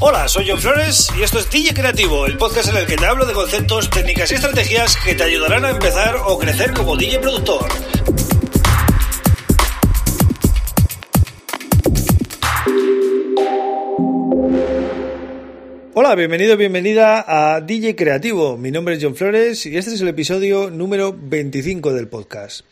Hola, soy John Flores y esto es DJ Creativo, el podcast en el que te hablo de conceptos, técnicas y estrategias que te ayudarán a empezar o crecer como DJ productor. Hola, bienvenido, bienvenida a DJ Creativo. Mi nombre es John Flores y este es el episodio número 25 del podcast.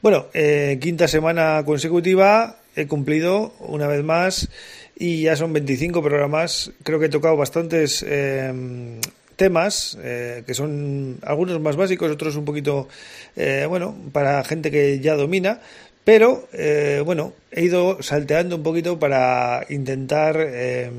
Bueno, eh, quinta semana consecutiva he cumplido una vez más y ya son 25 programas. Creo que he tocado bastantes eh, temas eh, que son algunos más básicos, otros un poquito, eh, bueno, para gente que ya domina. Pero, eh, bueno, he ido salteando un poquito para intentar eh,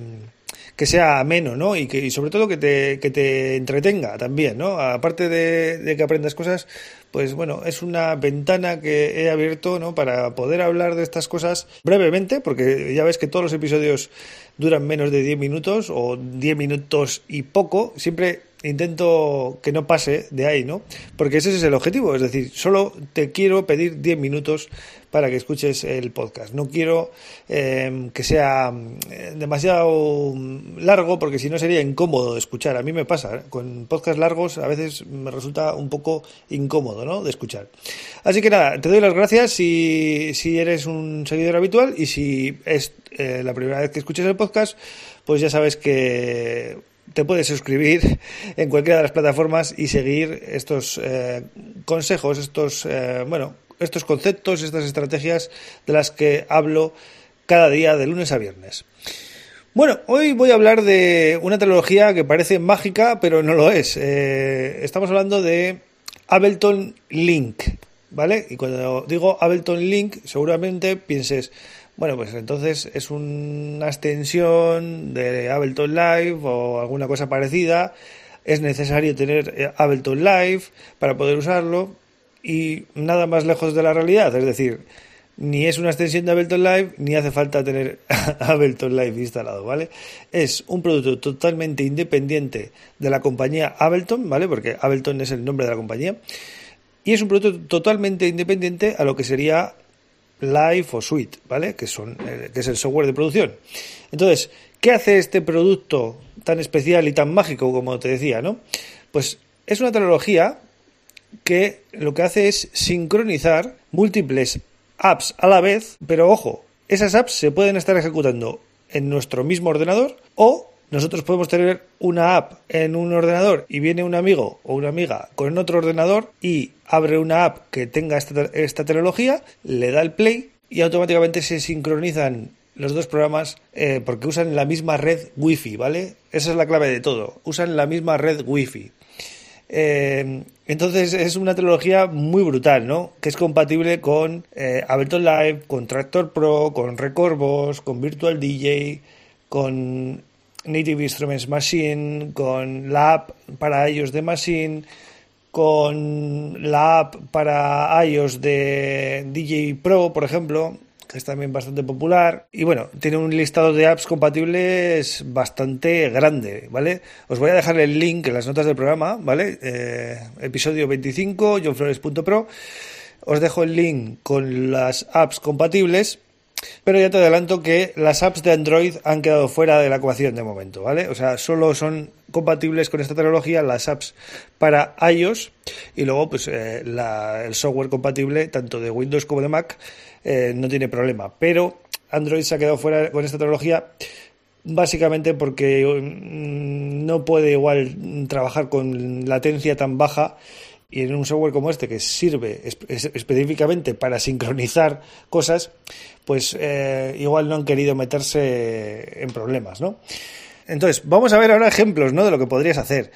que sea ameno, ¿no? Y, que, y sobre todo que te, que te entretenga también, ¿no? Aparte de, de, que aprendas cosas, pues bueno, es una ventana que he abierto, ¿no? Para poder hablar de estas cosas brevemente, porque ya ves que todos los episodios duran menos de 10 minutos o 10 minutos y poco. Siempre intento que no pase de ahí, ¿no? Porque ese es el objetivo, es decir, solo te quiero pedir 10 minutos para que escuches el podcast. No quiero eh, que sea eh, demasiado largo porque si no sería incómodo de escuchar. A mí me pasa, ¿eh? con podcasts largos a veces me resulta un poco incómodo ¿no? de escuchar. Así que nada, te doy las gracias si, si eres un seguidor habitual y si es eh, la primera vez que escuches el podcast, pues ya sabes que te puedes suscribir en cualquiera de las plataformas y seguir estos eh, consejos, estos, eh, bueno, estos conceptos, estas estrategias de las que hablo cada día de lunes a viernes. Bueno, hoy voy a hablar de una tecnología que parece mágica, pero no lo es. Eh, estamos hablando de Ableton Link, ¿vale? Y cuando digo Ableton Link, seguramente pienses, bueno, pues entonces es una extensión de Ableton Live o alguna cosa parecida. Es necesario tener Ableton Live para poder usarlo y nada más lejos de la realidad. Es decir, ni es una extensión de Ableton Live ni hace falta tener Ableton Live instalado, ¿vale? Es un producto totalmente independiente de la compañía Ableton, ¿vale? Porque Ableton es el nombre de la compañía. Y es un producto totalmente independiente a lo que sería Live o Suite, ¿vale? Que, son, eh, que es el software de producción. Entonces, ¿qué hace este producto tan especial y tan mágico como te decía, ¿no? Pues es una tecnología que lo que hace es sincronizar múltiples apps a la vez, pero ojo, esas apps se pueden estar ejecutando en nuestro mismo ordenador o nosotros podemos tener una app en un ordenador y viene un amigo o una amiga con otro ordenador y abre una app que tenga esta, tecnología, le da el play y automáticamente se sincronizan los dos programas eh, porque usan la misma red wifi, ¿vale? Esa es la clave de todo. Usan la misma red wifi. Eh, entonces es una tecnología muy brutal, ¿no? Que es compatible con eh, Ableton Live, con Tractor Pro, con Recordbox, con Virtual DJ, con Native Instruments Machine, con la app para iOS de Machine, con la app para iOS de DJ Pro, por ejemplo, que es también bastante popular. Y bueno, tiene un listado de apps compatibles bastante grande, ¿vale? Os voy a dejar el link en las notas del programa, ¿vale? Eh, episodio 25, johnflores.pro. Os dejo el link con las apps compatibles pero ya te adelanto que las apps de Android han quedado fuera de la ecuación de momento, ¿vale? O sea, solo son compatibles con esta tecnología las apps para iOS y luego pues eh, la, el software compatible tanto de Windows como de Mac eh, no tiene problema. Pero Android se ha quedado fuera con esta tecnología básicamente porque mm, no puede igual trabajar con latencia tan baja y en un software como este que sirve específicamente para sincronizar cosas, pues eh, igual no han querido meterse en problemas, ¿no? Entonces, vamos a ver ahora ejemplos, ¿no? De lo que podrías hacer.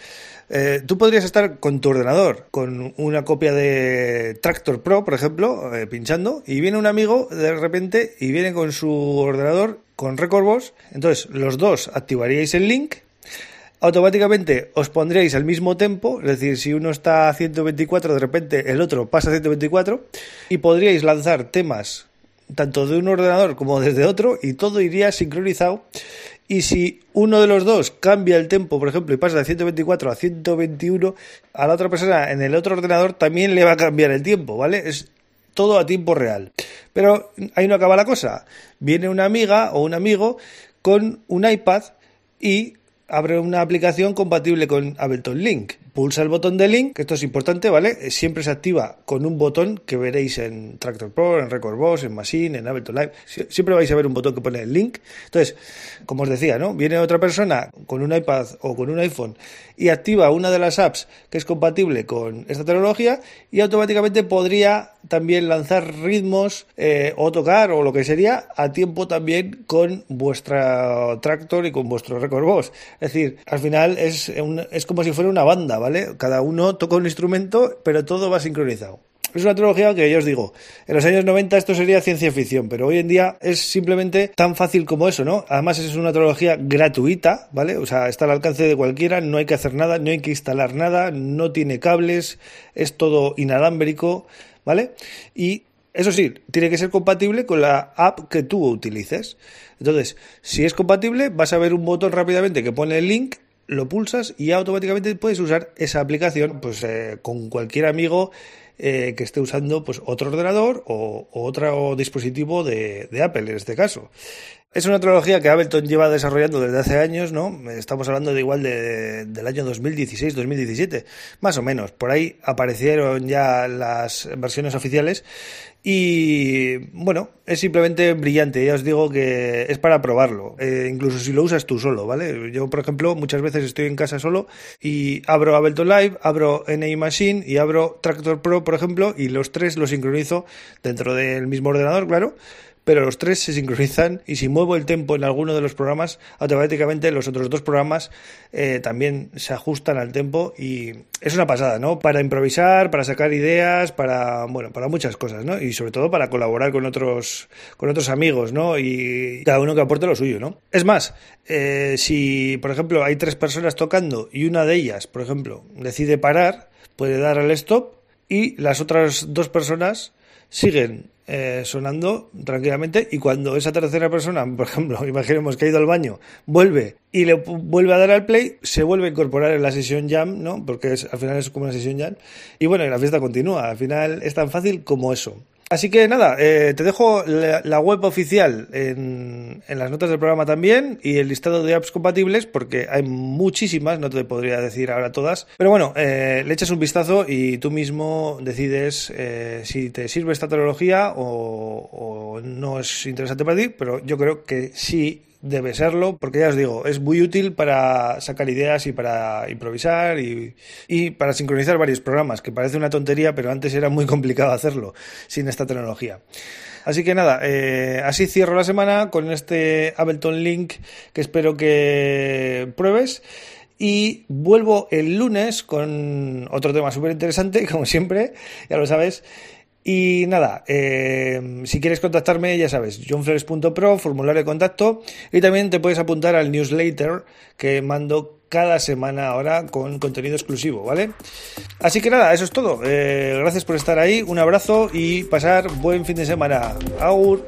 Eh, tú podrías estar con tu ordenador, con una copia de Tractor Pro, por ejemplo, eh, pinchando, y viene un amigo de repente y viene con su ordenador con Recordbox. Entonces, los dos activaríais el link automáticamente os pondréis al mismo tempo, es decir, si uno está a 124, de repente el otro pasa a 124, y podríais lanzar temas tanto de un ordenador como desde otro, y todo iría sincronizado. Y si uno de los dos cambia el tempo, por ejemplo, y pasa de 124 a 121, a la otra persona en el otro ordenador también le va a cambiar el tiempo, ¿vale? Es todo a tiempo real. Pero ahí no acaba la cosa. Viene una amiga o un amigo con un iPad y abre una aplicación compatible con Ableton Link pulsa el botón de link, que esto es importante, ¿vale? Siempre se activa con un botón que veréis en Tractor Pro, en Record Boss, en Machine, en Ableton Live. Siempre vais a ver un botón que pone el link. Entonces, como os decía, ¿no? Viene otra persona con un iPad o con un iPhone y activa una de las apps que es compatible con esta tecnología y automáticamente podría también lanzar ritmos eh, o tocar o lo que sería a tiempo también con vuestra Tractor y con vuestro Record Boss. Es decir, al final es, es como si fuera una banda, ¿vale? Cada uno toca un instrumento, pero todo va sincronizado. Es una tecnología que yo os digo, en los años 90 esto sería ciencia ficción, pero hoy en día es simplemente tan fácil como eso, ¿no? Además es una tecnología gratuita, ¿vale? O sea, está al alcance de cualquiera, no hay que hacer nada, no hay que instalar nada, no tiene cables, es todo inalámbrico, ¿vale? Y eso sí, tiene que ser compatible con la app que tú utilices. Entonces, si es compatible, vas a ver un botón rápidamente que pone el link lo pulsas y automáticamente puedes usar esa aplicación pues eh, con cualquier amigo eh, que esté usando pues otro ordenador o, otro dispositivo de, Apple en este caso. Es una tecnología que Ableton lleva desarrollando desde hace años, ¿no? Estamos hablando de igual de, del año 2016-2017, más o menos. Por ahí aparecieron ya las versiones oficiales y bueno, es simplemente brillante. Ya os digo que es para probarlo, eh, incluso si lo usas tú solo, ¿vale? Yo, por ejemplo, muchas veces estoy en casa solo y abro Ableton Live, abro NA Machine y abro Tractor Pro, por ejemplo, y los tres los sincronizo dentro del mismo ordenador, claro pero los tres se sincronizan y si muevo el tempo en alguno de los programas, automáticamente los otros dos programas eh, también se ajustan al tempo y es una pasada, ¿no? Para improvisar, para sacar ideas, para, bueno, para muchas cosas, ¿no? Y sobre todo para colaborar con otros, con otros amigos, ¿no? Y cada uno que aporte lo suyo, ¿no? Es más, eh, si, por ejemplo, hay tres personas tocando y una de ellas, por ejemplo, decide parar, puede dar al stop y las otras dos personas siguen eh, sonando tranquilamente y cuando esa tercera persona, por ejemplo, imaginemos que ha ido al baño, vuelve y le vuelve a dar al play, se vuelve a incorporar en la sesión jam, ¿no? Porque es, al final es como una sesión jam y bueno, y la fiesta continúa, al final es tan fácil como eso. Así que nada, eh, te dejo la, web oficial en, en, las notas del programa también y el listado de apps compatibles porque hay muchísimas, no te podría decir ahora todas. Pero bueno, eh, le echas un vistazo y tú mismo decides eh, si te sirve esta tecnología o, o no es interesante para ti, pero yo creo que sí debe serlo, porque ya os digo, es muy útil para sacar ideas y para improvisar y, para sincronizar varios programas, que parece una tontería, pero antes era muy complicado hacerlo sin esta tecnología. Así que nada, eh, así cierro la semana con este Ableton Link que espero que pruebes. Y vuelvo el lunes con otro tema súper interesante, como siempre, ya lo sabes. Y nada, eh, si quieres contactarme, ya sabes, johnflores.pro, formulario de contacto, y también te puedes apuntar al newsletter que mando cada semana ahora con contenido exclusivo, ¿vale? Así que nada, eso es todo. Eh, gracias por estar ahí, un abrazo y pasar buen fin de semana. Agur.